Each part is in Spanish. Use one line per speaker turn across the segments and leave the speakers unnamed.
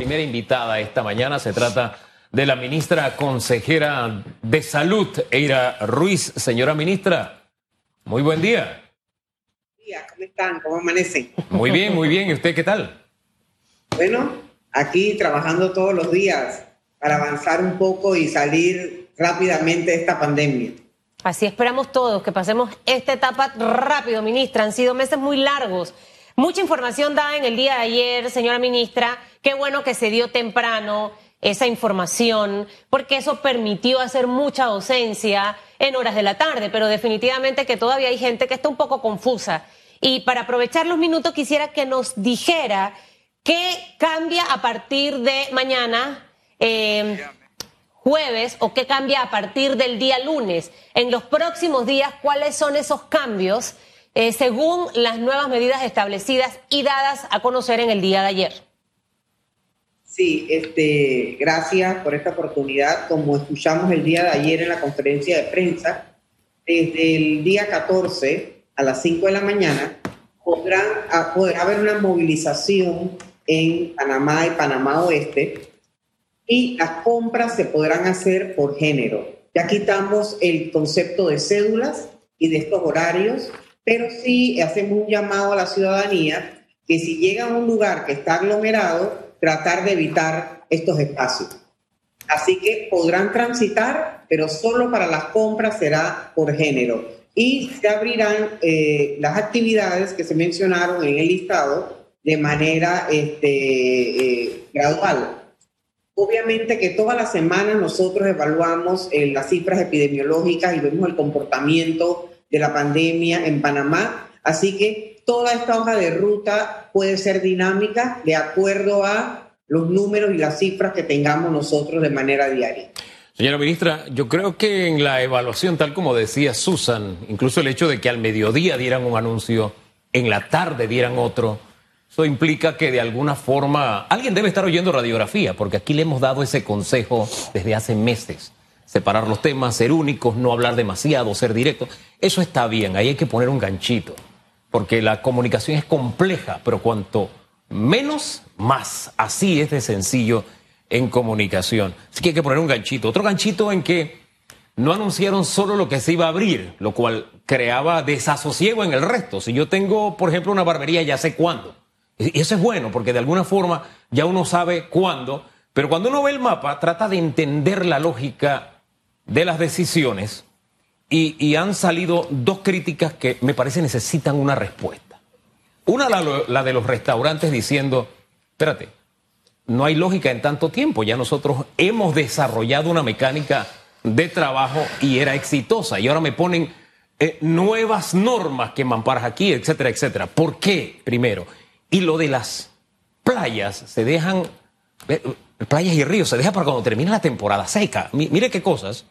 primera invitada esta mañana. Se trata de la ministra consejera de Salud, Eira Ruiz. Señora ministra, muy buen día.
¿Cómo están? ¿Cómo amanecen?
Muy bien, muy bien. ¿Y usted qué tal?
Bueno, aquí trabajando todos los días para avanzar un poco y salir rápidamente de esta pandemia.
Así esperamos todos, que pasemos esta etapa rápido, ministra. Han sido meses muy largos. Mucha información dada en el día de ayer, señora ministra. Qué bueno que se dio temprano esa información, porque eso permitió hacer mucha docencia en horas de la tarde, pero definitivamente que todavía hay gente que está un poco confusa. Y para aprovechar los minutos quisiera que nos dijera qué cambia a partir de mañana. Eh, jueves o qué cambia a partir del día lunes. En los próximos días, ¿cuáles son esos cambios eh, según las nuevas medidas establecidas y dadas a conocer en el día de ayer?
Sí, este, gracias por esta oportunidad. Como escuchamos el día de ayer en la conferencia de prensa, desde el día 14 a las 5 de la mañana podrán, ah, podrá haber una movilización en Panamá y Panamá Oeste y las compras se podrán hacer por género. Ya quitamos el concepto de cédulas y de estos horarios, pero sí hacemos un llamado a la ciudadanía que si llega a un lugar que está aglomerado, tratar de evitar estos espacios. Así que podrán transitar, pero solo para las compras será por género. Y se abrirán eh, las actividades que se mencionaron en el listado de manera este, eh, gradual. Obviamente que todas las semanas nosotros evaluamos eh, las cifras epidemiológicas y vemos el comportamiento de la pandemia en Panamá, así que toda esta hoja de ruta puede ser dinámica de acuerdo a los números y las cifras que tengamos nosotros de manera diaria.
Señora ministra, yo creo que en la evaluación, tal como decía Susan, incluso el hecho de que al mediodía dieran un anuncio, en la tarde dieran otro, eso implica que de alguna forma alguien debe estar oyendo radiografía, porque aquí le hemos dado ese consejo desde hace meses. Separar los temas, ser únicos, no hablar demasiado, ser directo. Eso está bien, ahí hay que poner un ganchito, porque la comunicación es compleja, pero cuanto menos, más. Así es de sencillo en comunicación. Así que hay que poner un ganchito. Otro ganchito en que no anunciaron solo lo que se iba a abrir, lo cual creaba desasosiego en el resto. Si yo tengo, por ejemplo, una barbería, ya sé cuándo. Y eso es bueno, porque de alguna forma ya uno sabe cuándo, pero cuando uno ve el mapa, trata de entender la lógica de las decisiones y, han salido dos críticas que me parece necesitan una respuesta. Una, la, de los restaurantes diciendo, espérate, no hay lógica en tanto tiempo, ya nosotros hemos desarrollado una mecánica de trabajo y era exitosa y ahora me ponen eh, nuevas normas que mamparas aquí, etcétera, etcétera. ¿Por qué? Primero. Y lo de las playas, se dejan, playas y ríos, se deja para cuando termine la temporada seca. Mire qué cosas.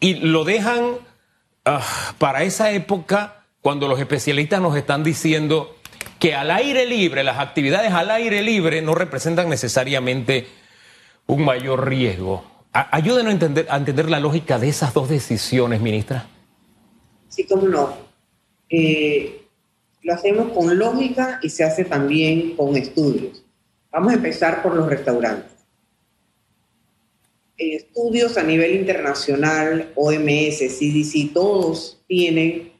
Y lo dejan ah, para esa época cuando los especialistas nos están diciendo que al aire libre, las actividades al aire libre no representan necesariamente un mayor riesgo. Ayúdenos a entender, la lógica de esas dos decisiones, ministra.
Sí, cómo no. Eh, lo hacemos con lógica y se hace también con estudios. Vamos a empezar por los restaurantes. En estudios a nivel internacional, OMS, CDC, todos tienen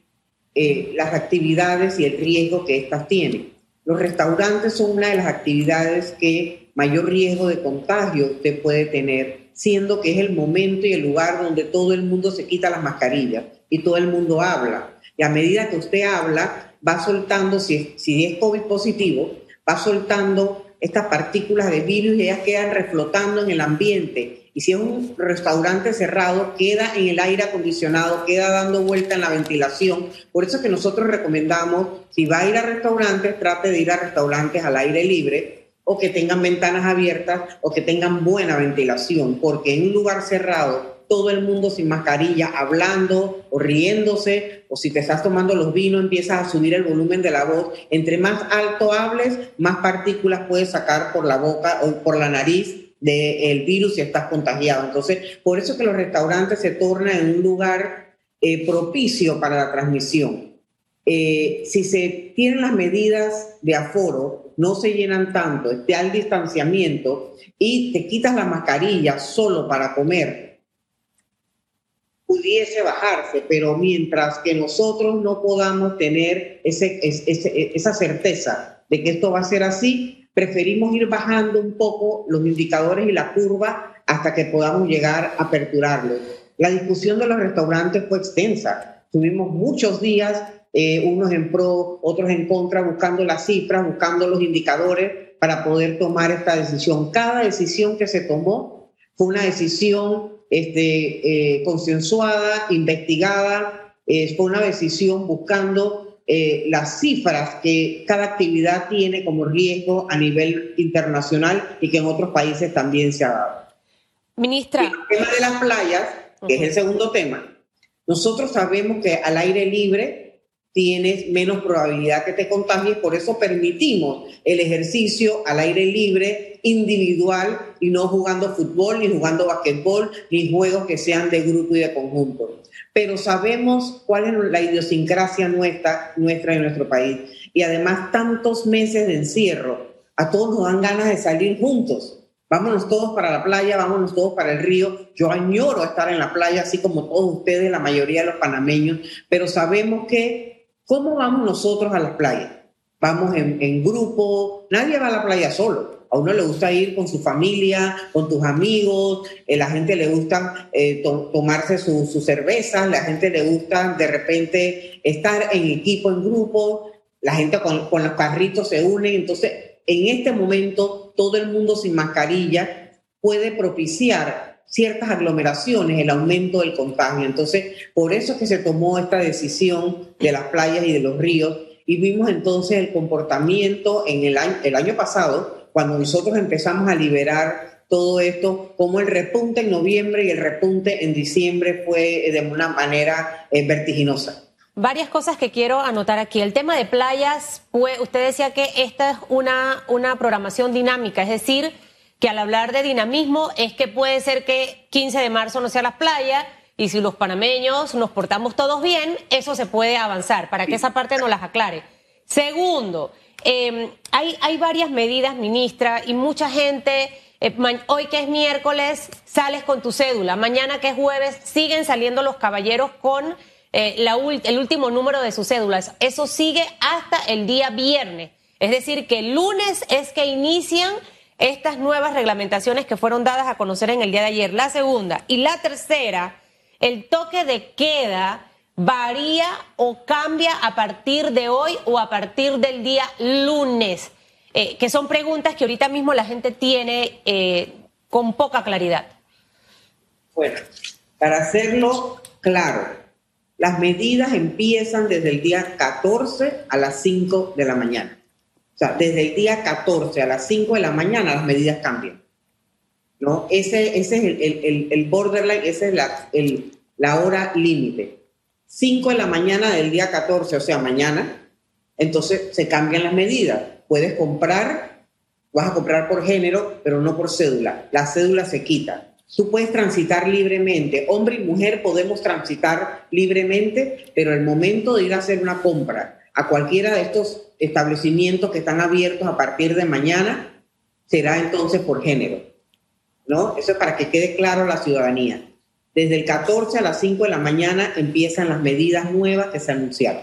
eh, las actividades y el riesgo que éstas tienen. Los restaurantes son una de las actividades que mayor riesgo de contagio usted puede tener, siendo que es el momento y el lugar donde todo el mundo se quita las mascarillas y todo el mundo habla. Y a medida que usted habla, va soltando, si, si es COVID positivo, va soltando estas partículas de virus y ellas quedan reflotando en el ambiente. Y si es un restaurante cerrado, queda en el aire acondicionado, queda dando vuelta en la ventilación. Por eso es que nosotros recomendamos, si va a ir a restaurantes, trate de ir a restaurantes al aire libre o que tengan ventanas abiertas o que tengan buena ventilación, porque en un lugar cerrado todo el mundo sin mascarilla, hablando o riéndose, o si te estás tomando los vinos, empiezas a subir el volumen de la voz. Entre más alto hables, más partículas puedes sacar por la boca o por la nariz del virus si estás contagiado. Entonces, por eso que los restaurantes se tornan en un lugar eh, propicio para la transmisión. Eh, si se tienen las medidas de aforo, no se llenan tanto, está el distanciamiento y te quitas la mascarilla solo para comer, pudiese bajarse, pero mientras que nosotros no podamos tener ese, esa certeza de que esto va a ser así, preferimos ir bajando un poco los indicadores y la curva hasta que podamos llegar a aperturarlo. La discusión de los restaurantes fue extensa. Tuvimos muchos días, eh, unos en pro, otros en contra, buscando las cifras, buscando los indicadores para poder tomar esta decisión. Cada decisión que se tomó fue una decisión este, eh, consensuada, investigada, eh, fue una decisión buscando eh, las cifras que cada actividad tiene como riesgo a nivel internacional y que en otros países también se ha dado.
Ministra.
el tema de las playas, que es el segundo tema, nosotros sabemos que al aire libre tienes menos probabilidad que te contagies, por eso permitimos el ejercicio al aire libre individual y no jugando fútbol, ni jugando basquetbol, ni juegos que sean de grupo y de conjunto pero sabemos cuál es la idiosincrasia nuestra, nuestra en nuestro país. Y además tantos meses de encierro, a todos nos dan ganas de salir juntos. Vámonos todos para la playa, vámonos todos para el río. Yo añoro estar en la playa, así como todos ustedes, la mayoría de los panameños, pero sabemos que, ¿cómo vamos nosotros a la playa? Vamos en, grupo, nadie va a la playa solo. A uno le gusta ir con su familia, con tus amigos, eh, la gente le gusta eh, tomarse sus su cervezas, la gente le gusta de repente estar en equipo, en grupo, la gente con, con los carritos se unen. Entonces, en este momento, todo el mundo sin mascarilla puede propiciar ciertas aglomeraciones, el aumento del contagio. Entonces, por eso es que se tomó esta decisión de las playas y de los ríos y vimos entonces el comportamiento en el año, el año pasado, cuando nosotros empezamos a liberar todo esto, como el repunte en noviembre y el repunte en diciembre fue de una manera eh, vertiginosa.
Varias cosas que quiero anotar aquí. El tema de playas, usted decía que esta es una, una programación dinámica, es decir, que al hablar de dinamismo es que puede ser que 15 de marzo no sea las playas y si los panameños nos portamos todos bien, eso se puede avanzar, para que esa parte nos las aclare. Segundo, Em, hay, hay varias medidas, ministra, y mucha gente, eh, hoy que es miércoles, sales con tu cédula, mañana que es jueves, siguen saliendo los caballeros con eh, el último número de sus cédulas. Eso sigue hasta el día viernes. Es decir, que el lunes es que inician estas nuevas reglamentaciones que fueron dadas a conocer en el día de ayer. La segunda. Y la tercera, el toque de queda varía o cambia a partir de hoy o a partir del día lunes? Eh, que son preguntas que ahorita mismo la gente tiene eh, con poca claridad.
Bueno, para hacerlo claro, las medidas empiezan desde el día 14 a las 5 de la mañana. Sea, desde el día 14 a las 5 de la mañana las medidas cambian. ¿no? Ese, ese es el, el, borderline, esa es la, la hora límite. 5 de la mañana del día 14, o sea, mañana, entonces se cambian las medidas. Puedes comprar, vas a comprar por género, pero no por cédula. La cédula se quita. Tú puedes transitar libremente. Hombre y mujer podemos transitar libremente, pero el momento de ir a hacer una compra a cualquiera de estos establecimientos que están abiertos a partir de mañana será entonces por género. ¿No? Eso es para que quede claro la ciudadanía. Desde el 14 a las 5 de la mañana empiezan las medidas nuevas que se anunciaron.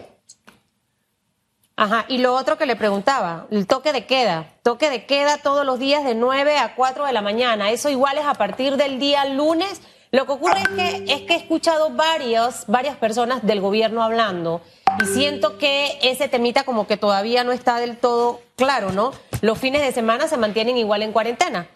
Ajá, y lo otro que le preguntaba, el toque de queda. Toque de queda todos los días de 9 a 4 de la mañana. Eso igual es a partir del día lunes. Lo que ocurre es que, es que he escuchado varios, varias personas del gobierno hablando y siento que ese temita como que todavía no está del todo claro, ¿no? Los fines de semana se mantienen igual en cuarentena.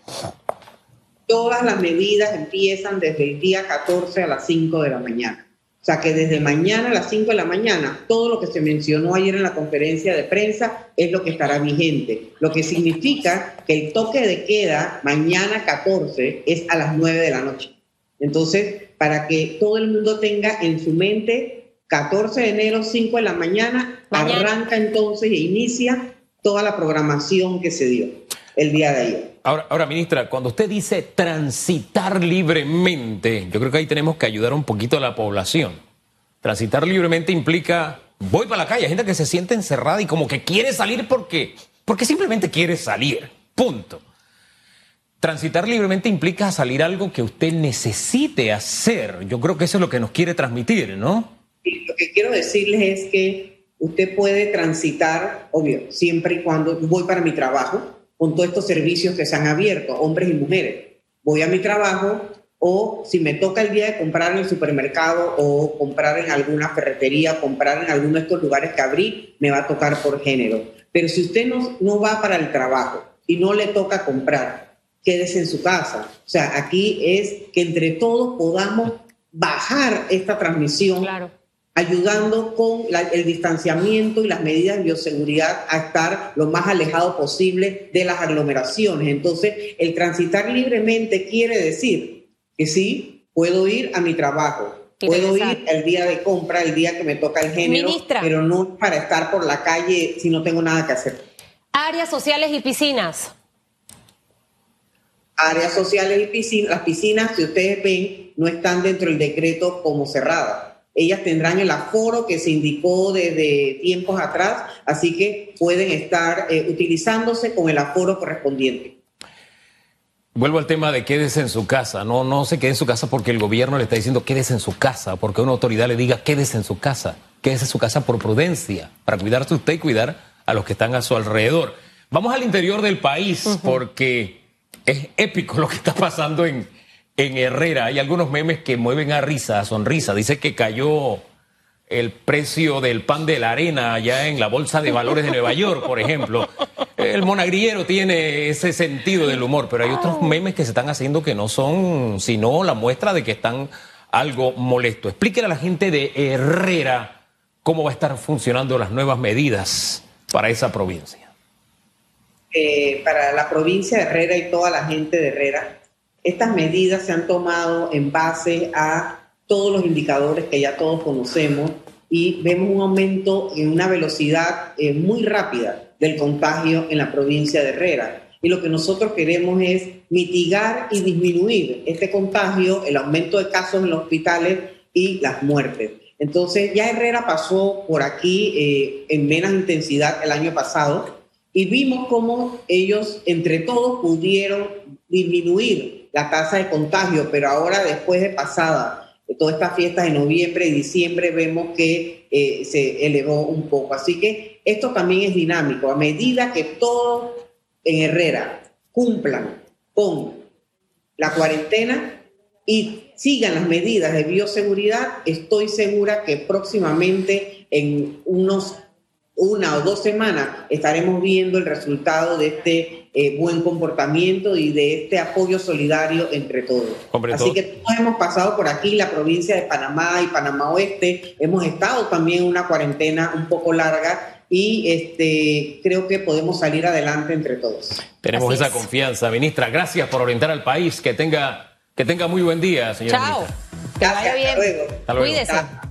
Todas las medidas empiezan desde el día 14 a las 5 de la mañana. O sea que desde mañana a las 5 de la mañana, todo lo que se mencionó ayer en la conferencia de prensa es lo que estará vigente. Lo que significa que el toque de queda mañana 14 es a las 9 de la noche. Entonces, para que todo el mundo tenga en su mente, 14 de enero, 5 de la mañana, arranca entonces e inicia toda la programación que se dio el día de ayer.
Ahora, ahora, ministra, cuando usted dice transitar libremente, yo creo que ahí tenemos que ayudar un poquito a la población. Transitar libremente implica, voy para la calle, hay gente que se siente encerrada y como que quiere salir porque, porque simplemente quiere salir, punto. Transitar libremente implica salir algo que usted necesite hacer. Yo creo que eso es lo que nos quiere transmitir, ¿no?
Lo que quiero decirles es que usted puede transitar, obvio, siempre y cuando voy para mi trabajo, con todos estos servicios que se han abierto, hombres y mujeres. Voy a mi trabajo o si me toca el día de comprar en el supermercado o comprar en alguna ferretería, comprar en alguno de estos lugares que abrí, me va a tocar por género. Pero si usted no, no va para el trabajo y no le toca comprar, quédese en su casa. O sea, aquí es que entre todos podamos bajar esta transmisión, ayudando con el distanciamiento y las medidas de bioseguridad a estar lo más alejado posible de las aglomeraciones. Entonces, el transitar libremente quiere decir que sí, puedo ir a mi trabajo, Puedo ir el día de compra, el día que me toca el género, pero no para estar por la calle si no tengo nada que hacer.
Áreas sociales y piscinas
áreas sociales y piscinas, las piscinas, si ustedes ven, no están dentro del decreto como cerradas. Ellas tendrán el aforo que se indicó desde tiempos atrás, así que pueden estar eh, utilizándose con el aforo correspondiente.
Vuelvo al tema de quédese en su casa. No, no se quede en su casa porque el gobierno le está diciendo quédese en su casa, porque una autoridad le diga quédese en su casa. Quédese en su casa por prudencia, para cuidarse usted y cuidar a los que están a su alrededor. Vamos al interior del país porque es épico lo que está pasando en, en Herrera. Hay algunos memes que mueven a risa, a sonrisa. Dice que cayó el precio del pan de la arena allá en la Bolsa de Valores de Nueva York, por ejemplo. El monagrillero tiene ese sentido del humor, pero hay otros memes que se están haciendo que no son sino la muestra de que están algo molesto. Explíquele a la gente de Herrera cómo va a estar funcionando las nuevas medidas para esa provincia.
Eh, para la provincia de Herrera y toda la gente de Herrera, estas medidas se han tomado en base a todos los indicadores que ya todos conocemos y vemos un aumento en una velocidad eh, muy rápida del contagio en la provincia de Herrera. Y lo que nosotros queremos es mitigar y disminuir este contagio, el aumento de casos en los hospitales y las muertes. Entonces ya Herrera pasó por aquí eh, en menos intensidad el año pasado, y vimos cómo ellos entre todos pudieron disminuir la tasa de contagio, pero ahora después de pasada de todas estas fiestas de noviembre y diciembre vemos que eh, se elevó un poco. Así que esto también es dinámico. A medida que todos en Herrera cumplan con la cuarentena y sigan las medidas de bioseguridad, estoy segura que próximamente en unos una o dos semanas estaremos viendo el resultado de este eh, buen comportamiento y de este apoyo solidario entre todos. Así que todos hemos pasado por aquí, la provincia de Panamá y Panamá Oeste, hemos estado también en una cuarentena un poco larga y este, creo que podemos salir adelante entre todos.
Tenemos esa confianza, ministra. Gracias por orientar al país. Que tenga, que tenga muy buen día, señora.
Chao. Que vaya bien.
Hasta luego.
Cuídese.